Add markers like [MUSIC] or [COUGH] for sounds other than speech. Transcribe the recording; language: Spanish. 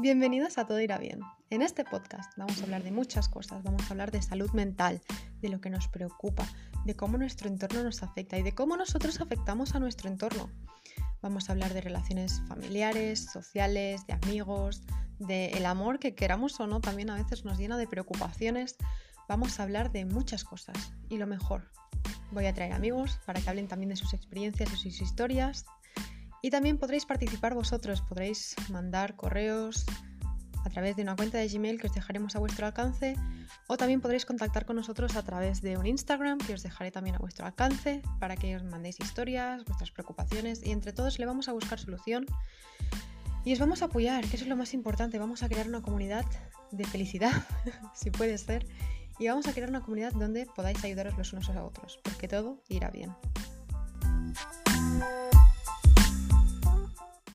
Bienvenidos a Todo Irá Bien. En este podcast vamos a hablar de muchas cosas. Vamos a hablar de salud mental, de lo que nos preocupa, de cómo nuestro entorno nos afecta y de cómo nosotros afectamos a nuestro entorno. Vamos a hablar de relaciones familiares, sociales, de amigos, del amor que queramos o no también a veces nos llena de preocupaciones. Vamos a hablar de muchas cosas y lo mejor. Voy a traer amigos para que hablen también de sus experiencias y sus historias y también podréis participar vosotros, podréis mandar correos a través de una cuenta de Gmail que os dejaremos a vuestro alcance o también podréis contactar con nosotros a través de un Instagram que os dejaré también a vuestro alcance para que os mandéis historias, vuestras preocupaciones y entre todos le vamos a buscar solución y os vamos a apoyar, que eso es lo más importante, vamos a crear una comunidad de felicidad, [LAUGHS] si puede ser, y vamos a crear una comunidad donde podáis ayudaros los unos a los otros, porque todo irá bien.